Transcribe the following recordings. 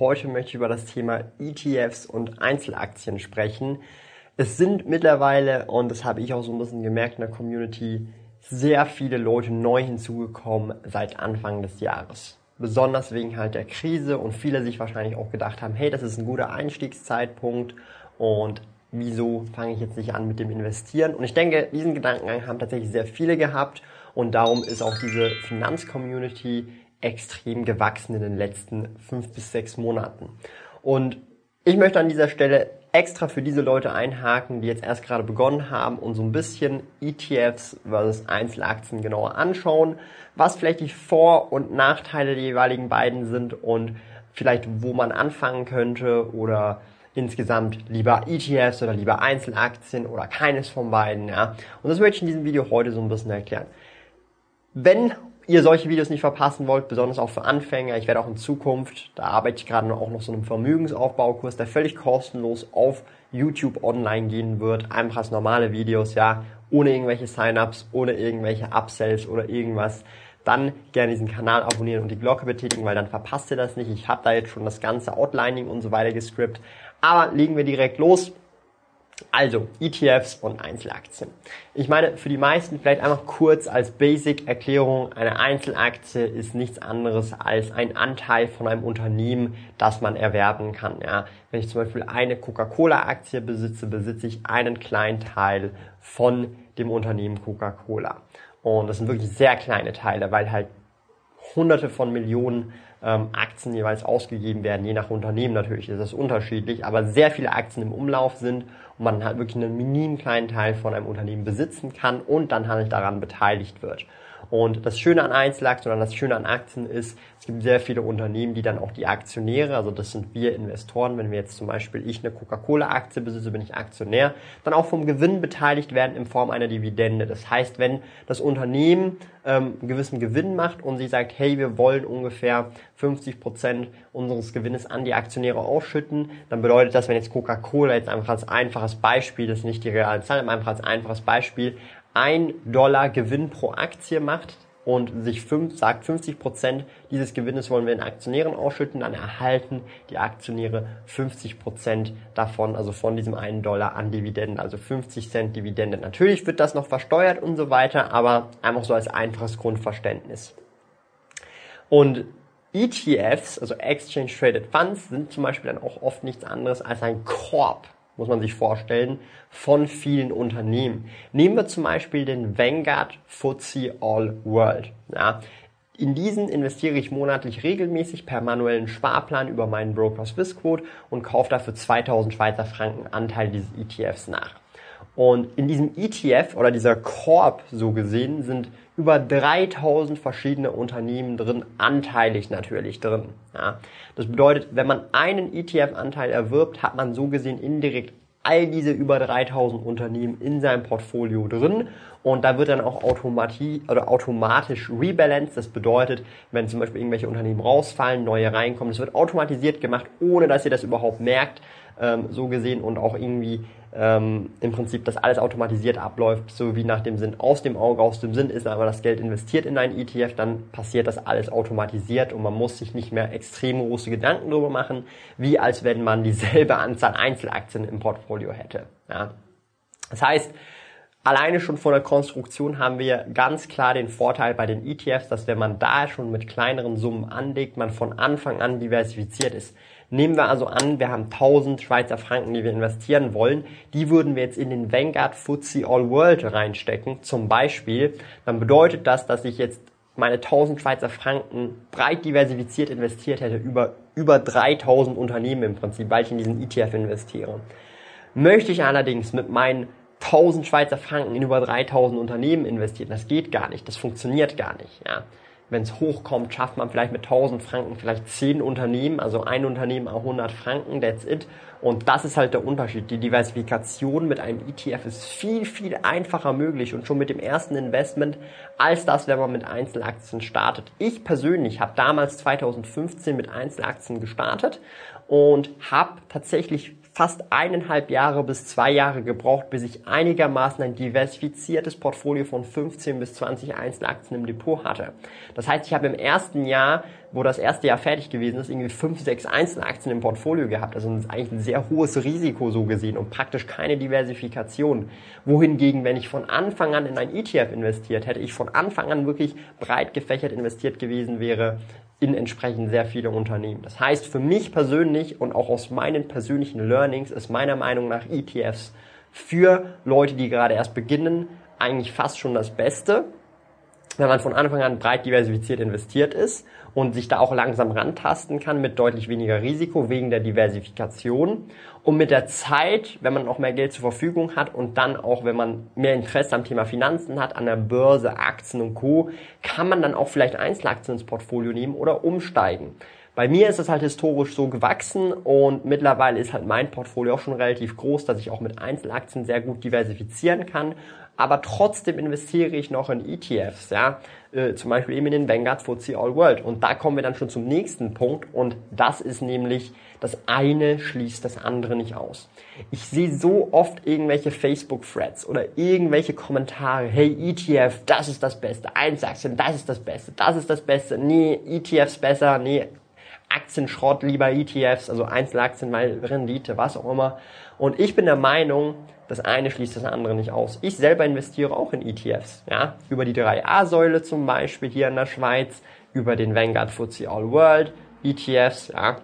Heute möchte ich über das Thema ETFs und Einzelaktien sprechen. Es sind mittlerweile, und das habe ich auch so ein bisschen gemerkt in der Community, sehr viele Leute neu hinzugekommen seit Anfang des Jahres. Besonders wegen halt der Krise und viele sich wahrscheinlich auch gedacht haben, hey, das ist ein guter Einstiegszeitpunkt und wieso fange ich jetzt nicht an mit dem Investieren? Und ich denke, diesen Gedankengang haben tatsächlich sehr viele gehabt und darum ist auch diese Finanzcommunity extrem gewachsen in den letzten fünf bis sechs Monaten. Und ich möchte an dieser Stelle extra für diese Leute einhaken, die jetzt erst gerade begonnen haben und so ein bisschen ETFs versus Einzelaktien genauer anschauen, was vielleicht die Vor- und Nachteile der jeweiligen beiden sind und vielleicht wo man anfangen könnte oder insgesamt lieber ETFs oder lieber Einzelaktien oder keines von beiden, ja. Und das möchte ich in diesem Video heute so ein bisschen erklären. Wenn ihr solche Videos nicht verpassen wollt, besonders auch für Anfänger, ich werde auch in Zukunft, da arbeite ich gerade auch noch so einem Vermögensaufbaukurs, der völlig kostenlos auf YouTube online gehen wird, einfach als normale Videos, ja, ohne irgendwelche Sign-ups, ohne irgendwelche Upsells oder irgendwas, dann gerne diesen Kanal abonnieren und die Glocke betätigen, weil dann verpasst ihr das nicht. Ich habe da jetzt schon das ganze Outlining und so weiter gescript. Aber legen wir direkt los. Also ETFs und Einzelaktien. Ich meine, für die meisten vielleicht einfach kurz als Basic-Erklärung, eine Einzelaktie ist nichts anderes als ein Anteil von einem Unternehmen, das man erwerben kann. Ja. Wenn ich zum Beispiel eine Coca-Cola-Aktie besitze, besitze ich einen kleinen Teil von dem Unternehmen Coca-Cola. Und das sind wirklich sehr kleine Teile, weil halt hunderte von Millionen ähm, Aktien jeweils ausgegeben werden, je nach Unternehmen natürlich ist das unterschiedlich, aber sehr viele Aktien im Umlauf sind und man halt wirklich einen minimen kleinen Teil von einem Unternehmen besitzen kann und dann halt daran beteiligt wird. Und das Schöne an Einzelaktien oder das Schöne an Aktien ist, es gibt sehr viele Unternehmen, die dann auch die Aktionäre, also das sind wir Investoren, wenn wir jetzt zum Beispiel ich eine Coca-Cola-Aktie besitze, bin ich Aktionär, dann auch vom Gewinn beteiligt werden in Form einer Dividende. Das heißt, wenn das Unternehmen ähm, einen gewissen Gewinn macht und sie sagt, hey, wir wollen ungefähr 50 Prozent unseres Gewinnes an die Aktionäre ausschütten, dann bedeutet das, wenn jetzt Coca-Cola jetzt einfach als einfaches Beispiel, das ist nicht die reale Zahl, aber einfach als einfaches Beispiel, ein Dollar Gewinn pro Aktie macht und sich fünf, sagt 50 Prozent dieses Gewinnes wollen wir den Aktionären ausschütten, dann erhalten die Aktionäre 50 Prozent davon, also von diesem einen Dollar an Dividenden, also 50 Cent Dividende. Natürlich wird das noch versteuert und so weiter, aber einfach so als einfaches Grundverständnis. Und ETFs, also Exchange Traded Funds, sind zum Beispiel dann auch oft nichts anderes als ein Korb muss man sich vorstellen, von vielen Unternehmen. Nehmen wir zum Beispiel den Vanguard FTSE All World. Ja, in diesen investiere ich monatlich regelmäßig per manuellen Sparplan über meinen Broker Swissquote und kaufe dafür 2000 Schweizer Franken Anteil dieses ETFs nach. Und in diesem ETF oder dieser Korb so gesehen sind über 3000 verschiedene Unternehmen drin, anteilig natürlich drin. Ja. Das bedeutet, wenn man einen ETF-Anteil erwirbt, hat man so gesehen indirekt all diese über 3000 Unternehmen in seinem Portfolio drin und da wird dann auch oder automatisch rebalanced. Das bedeutet, wenn zum Beispiel irgendwelche Unternehmen rausfallen, neue reinkommen, das wird automatisiert gemacht, ohne dass ihr das überhaupt merkt, ähm, so gesehen und auch irgendwie ähm, im Prinzip das alles automatisiert abläuft, so wie nach dem Sinn aus dem Auge, aus dem Sinn ist aber das Geld investiert in einen ETF, dann passiert das alles automatisiert und man muss sich nicht mehr extrem große Gedanken darüber machen, wie als wenn man dieselbe Anzahl Einzelaktien im Portfolio hätte. Ja. Das heißt, Alleine schon von der Konstruktion haben wir ganz klar den Vorteil bei den ETFs, dass wenn man da schon mit kleineren Summen anlegt, man von Anfang an diversifiziert ist. Nehmen wir also an, wir haben 1000 Schweizer Franken, die wir investieren wollen. Die würden wir jetzt in den Vanguard FTSE All World reinstecken, zum Beispiel. Dann bedeutet das, dass ich jetzt meine 1000 Schweizer Franken breit diversifiziert investiert hätte über über 3000 Unternehmen im Prinzip, weil ich in diesen ETF investiere. Möchte ich allerdings mit meinen 1000 Schweizer Franken in über 3000 Unternehmen investieren, das geht gar nicht, das funktioniert gar nicht, ja wenn es hochkommt, schafft man vielleicht mit 1000 Franken vielleicht 10 Unternehmen, also ein Unternehmen auch 100 Franken, that's it. Und das ist halt der Unterschied. Die Diversifikation mit einem ETF ist viel, viel einfacher möglich und schon mit dem ersten Investment als das, wenn man mit Einzelaktien startet. Ich persönlich habe damals 2015 mit Einzelaktien gestartet und habe tatsächlich fast eineinhalb Jahre bis zwei Jahre gebraucht, bis ich einigermaßen ein diversifiziertes Portfolio von 15 bis 20 Einzelaktien im Depot hatte. Das heißt, ich habe im ersten Jahr, wo das erste Jahr fertig gewesen ist, irgendwie fünf, sechs Einzelaktien im Portfolio gehabt. Also eigentlich ein sehr hohes Risiko so gesehen und praktisch keine Diversifikation. Wohingegen, wenn ich von Anfang an in ein ETF investiert hätte, ich von Anfang an wirklich breit gefächert investiert gewesen wäre, in entsprechend sehr viele Unternehmen. Das heißt, für mich persönlich und auch aus meinen persönlichen Learnings ist meiner Meinung nach ETFs für Leute, die gerade erst beginnen, eigentlich fast schon das Beste wenn man von Anfang an breit diversifiziert investiert ist und sich da auch langsam rantasten kann mit deutlich weniger Risiko wegen der Diversifikation. Und mit der Zeit, wenn man auch mehr Geld zur Verfügung hat und dann auch, wenn man mehr Interesse am Thema Finanzen hat, an der Börse, Aktien und Co., kann man dann auch vielleicht Einzelaktien ins Portfolio nehmen oder umsteigen. Bei mir ist es halt historisch so gewachsen und mittlerweile ist halt mein Portfolio auch schon relativ groß, dass ich auch mit Einzelaktien sehr gut diversifizieren kann aber trotzdem investiere ich noch in ETFs, ja, äh, zum Beispiel eben in den Vanguard FTSE All World. Und da kommen wir dann schon zum nächsten Punkt. Und das ist nämlich, das eine schließt das andere nicht aus. Ich sehe so oft irgendwelche Facebook-Threads oder irgendwelche Kommentare, hey ETF, das ist das Beste, Einzelaktien, das ist das Beste, das ist das Beste, nee, ETFs besser, nee, Aktienschrott lieber ETFs, also Einzelaktien, weil Rendite, was auch immer. Und ich bin der Meinung, das eine schließt das andere nicht aus. Ich selber investiere auch in ETFs, ja, über die 3A-Säule zum Beispiel hier in der Schweiz, über den Vanguard FTSE All World ETFs, ja.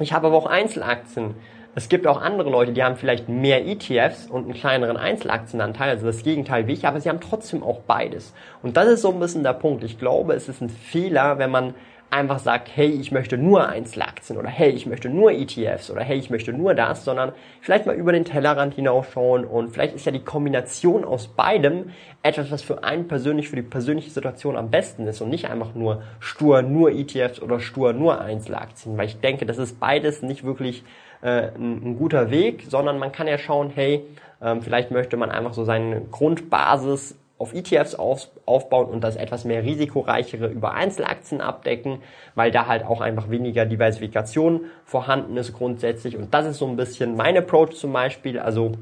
Ich habe aber auch Einzelaktien. Es gibt auch andere Leute, die haben vielleicht mehr ETFs und einen kleineren Einzelaktienanteil, also das Gegenteil wie ich, aber sie haben trotzdem auch beides. Und das ist so ein bisschen der Punkt. Ich glaube, es ist ein Fehler, wenn man einfach sagt, hey, ich möchte nur Einzelaktien oder hey, ich möchte nur ETFs oder hey, ich möchte nur das, sondern vielleicht mal über den Tellerrand hinausschauen und vielleicht ist ja die Kombination aus beidem etwas, was für einen persönlich, für die persönliche Situation am besten ist und nicht einfach nur stur nur ETFs oder stur nur Einzelaktien, weil ich denke, das ist beides nicht wirklich äh, ein, guter Weg, sondern man kann ja schauen, hey, ähm, vielleicht möchte man einfach so seine Grundbasis auf ETFs auf, aufbauen und das etwas mehr risikoreichere über Einzelaktien abdecken, weil da halt auch einfach weniger Diversifikation vorhanden ist grundsätzlich. Und das ist so ein bisschen mein Approach zum Beispiel. Also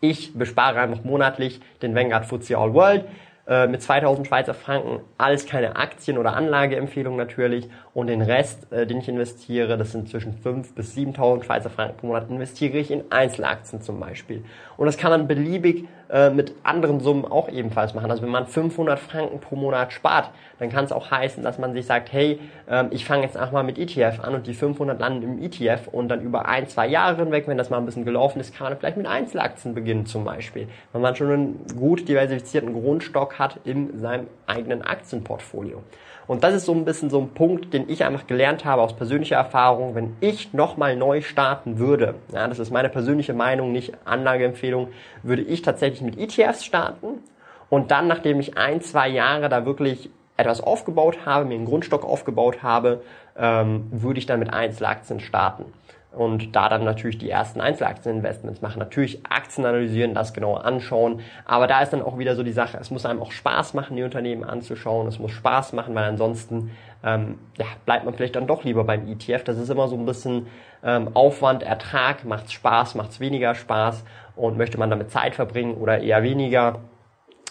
ich bespare einfach monatlich den Vanguard FTSE All World äh, mit 2000 Schweizer Franken, alles keine Aktien- oder Anlageempfehlung natürlich und den Rest, äh, den ich investiere, das sind zwischen 5 bis 7000 Schweizer Franken pro Monat, investiere ich in Einzelaktien zum Beispiel. Und das kann man beliebig äh, mit anderen Summen auch ebenfalls machen. Also wenn man 500 Franken pro Monat spart, dann kann es auch heißen, dass man sich sagt, hey, ähm, ich fange jetzt auch mal mit ETF an und die 500 landen im ETF und dann über ein, zwei Jahre hinweg, wenn das mal ein bisschen gelaufen ist, kann man vielleicht mit Einzelaktien beginnen zum Beispiel. Wenn man schon einen gut diversifizierten Grundstock hat in seinem eigenen Aktienportfolio. Und das ist so ein bisschen so ein Punkt, den ich einfach gelernt habe aus persönlicher Erfahrung. Wenn ich nochmal neu starten würde, ja, das ist meine persönliche Meinung, nicht Anlageempfehlung, würde ich tatsächlich mit ETFs starten und dann, nachdem ich ein, zwei Jahre da wirklich etwas aufgebaut habe, mir einen Grundstock aufgebaut habe, ähm, würde ich dann mit Einzelaktien starten und da dann natürlich die ersten Einzelaktieninvestments machen. Natürlich Aktien analysieren, das genauer anschauen, aber da ist dann auch wieder so die Sache, es muss einem auch Spaß machen, die Unternehmen anzuschauen, es muss Spaß machen, weil ansonsten ähm, ja, bleibt man vielleicht dann doch lieber beim ETF. Das ist immer so ein bisschen ähm, Aufwand, Ertrag, macht's Spaß, macht's weniger Spaß und möchte man damit Zeit verbringen oder eher weniger.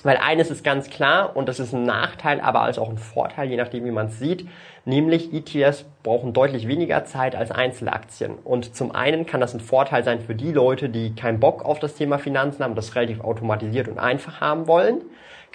Weil eines ist ganz klar, und das ist ein Nachteil, aber als auch ein Vorteil, je nachdem, wie man es sieht, nämlich ETFs brauchen deutlich weniger Zeit als Einzelaktien. Und zum einen kann das ein Vorteil sein für die Leute, die keinen Bock auf das Thema Finanzen haben, das relativ automatisiert und einfach haben wollen.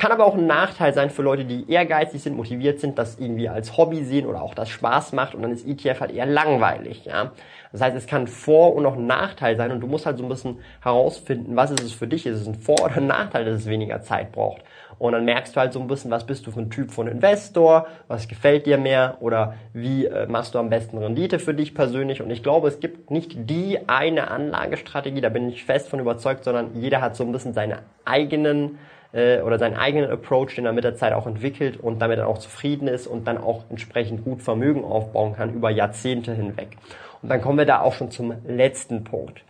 Kann aber auch ein Nachteil sein für Leute, die ehrgeizig sind, motiviert sind, das irgendwie als Hobby sehen oder auch das Spaß macht und dann ist ETF halt eher langweilig, ja. Das heißt, es kann Vor- und auch Nachteil sein und du musst halt so ein bisschen herausfinden, was ist es für dich? Ist es ein Vor- oder ein Nachteil, dass es weniger Zeit braucht? Und dann merkst du halt so ein bisschen, was bist du für ein Typ von Investor, was gefällt dir mehr oder wie äh, machst du am besten Rendite für dich persönlich. Und ich glaube, es gibt nicht die eine Anlagestrategie, da bin ich fest von überzeugt, sondern jeder hat so ein bisschen seine eigenen äh, oder seinen eigenen Approach, den er mit der Zeit auch entwickelt und damit dann auch zufrieden ist und dann auch entsprechend gut Vermögen aufbauen kann über Jahrzehnte hinweg. Und dann kommen wir da auch schon zum letzten Punkt.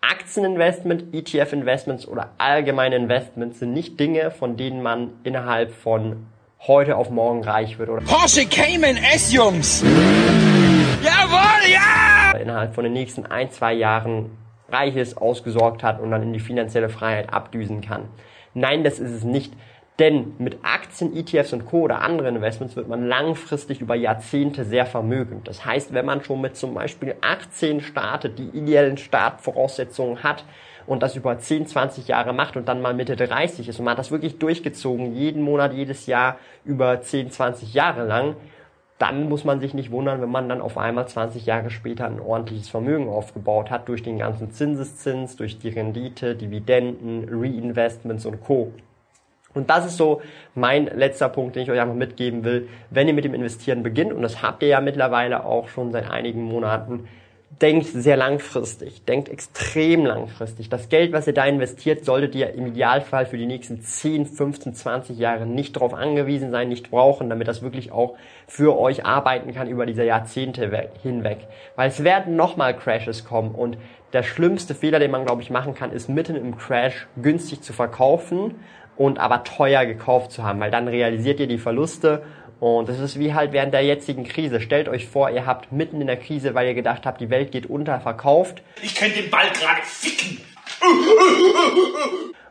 Aktieninvestment, ETF-Investments oder allgemeine Investments sind nicht Dinge, von denen man innerhalb von heute auf morgen reich wird. Oder Porsche Cayman S, Jungs! Jawohl, ja! Innerhalb von den nächsten ein, zwei Jahren reich ist, ausgesorgt hat und dann in die finanzielle Freiheit abdüsen kann. Nein, das ist es nicht. Denn mit Aktien, ETFs und Co. oder anderen Investments wird man langfristig über Jahrzehnte sehr vermögend. Das heißt, wenn man schon mit zum Beispiel 18 startet, die ideellen Startvoraussetzungen hat und das über 10, 20 Jahre macht und dann mal Mitte 30 ist und man hat das wirklich durchgezogen, jeden Monat, jedes Jahr über 10, 20 Jahre lang, dann muss man sich nicht wundern, wenn man dann auf einmal 20 Jahre später ein ordentliches Vermögen aufgebaut hat durch den ganzen Zinseszins, durch die Rendite, Dividenden, Reinvestments und Co. Und das ist so mein letzter Punkt, den ich euch einfach mitgeben will. Wenn ihr mit dem Investieren beginnt, und das habt ihr ja mittlerweile auch schon seit einigen Monaten, denkt sehr langfristig, denkt extrem langfristig. Das Geld, was ihr da investiert, solltet ihr im Idealfall für die nächsten 10, 15, 20 Jahre nicht darauf angewiesen sein, nicht brauchen, damit das wirklich auch für euch arbeiten kann über diese Jahrzehnte hinweg. Weil es werden nochmal Crashes kommen und der schlimmste Fehler, den man, glaube ich, machen kann, ist mitten im Crash günstig zu verkaufen und aber teuer gekauft zu haben, weil dann realisiert ihr die Verluste und das ist wie halt während der jetzigen Krise. Stellt euch vor, ihr habt mitten in der Krise, weil ihr gedacht habt, die Welt geht unter, verkauft. Ich könnte den Ball gerade ficken.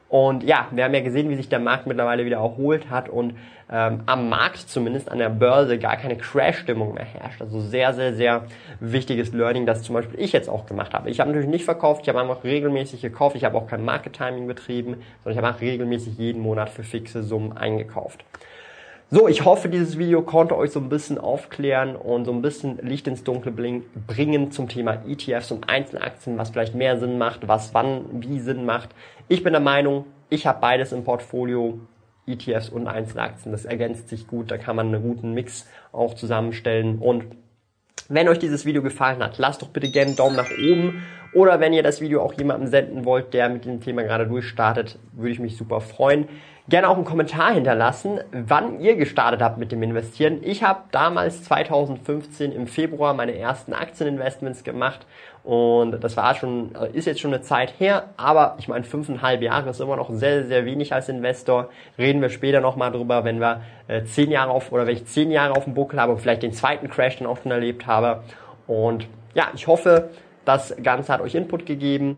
Und ja, wir haben ja gesehen, wie sich der Markt mittlerweile wieder erholt hat und ähm, am Markt zumindest an der Börse gar keine Crash-Stimmung mehr herrscht. Also sehr, sehr, sehr wichtiges Learning, das zum Beispiel ich jetzt auch gemacht habe. Ich habe natürlich nicht verkauft, ich habe einfach regelmäßig gekauft, ich habe auch kein Market-Timing betrieben, sondern ich habe auch regelmäßig jeden Monat für fixe Summen eingekauft. So, ich hoffe, dieses Video konnte euch so ein bisschen aufklären und so ein bisschen Licht ins Dunkle bringen zum Thema ETFs und Einzelaktien, was vielleicht mehr Sinn macht, was wann wie Sinn macht. Ich bin der Meinung, ich habe beides im Portfolio, ETFs und Einzelaktien. Das ergänzt sich gut, da kann man einen guten Mix auch zusammenstellen und wenn euch dieses Video gefallen hat, lasst doch bitte gerne einen Daumen nach oben. Oder wenn ihr das Video auch jemandem senden wollt, der mit dem Thema gerade durchstartet, würde ich mich super freuen. Gerne auch einen Kommentar hinterlassen, wann ihr gestartet habt mit dem Investieren. Ich habe damals 2015 im Februar meine ersten Aktieninvestments gemacht und das war schon, äh, ist jetzt schon eine Zeit her, aber ich meine, fünfeinhalb Jahre ist immer noch sehr, sehr wenig als Investor. Reden wir später nochmal drüber, wenn wir äh, zehn Jahre auf, oder wenn ich zehn Jahre auf dem Buckel habe und vielleicht den zweiten Crash dann auch schon erlebt habe. Und ja, ich hoffe, das Ganze hat euch Input gegeben.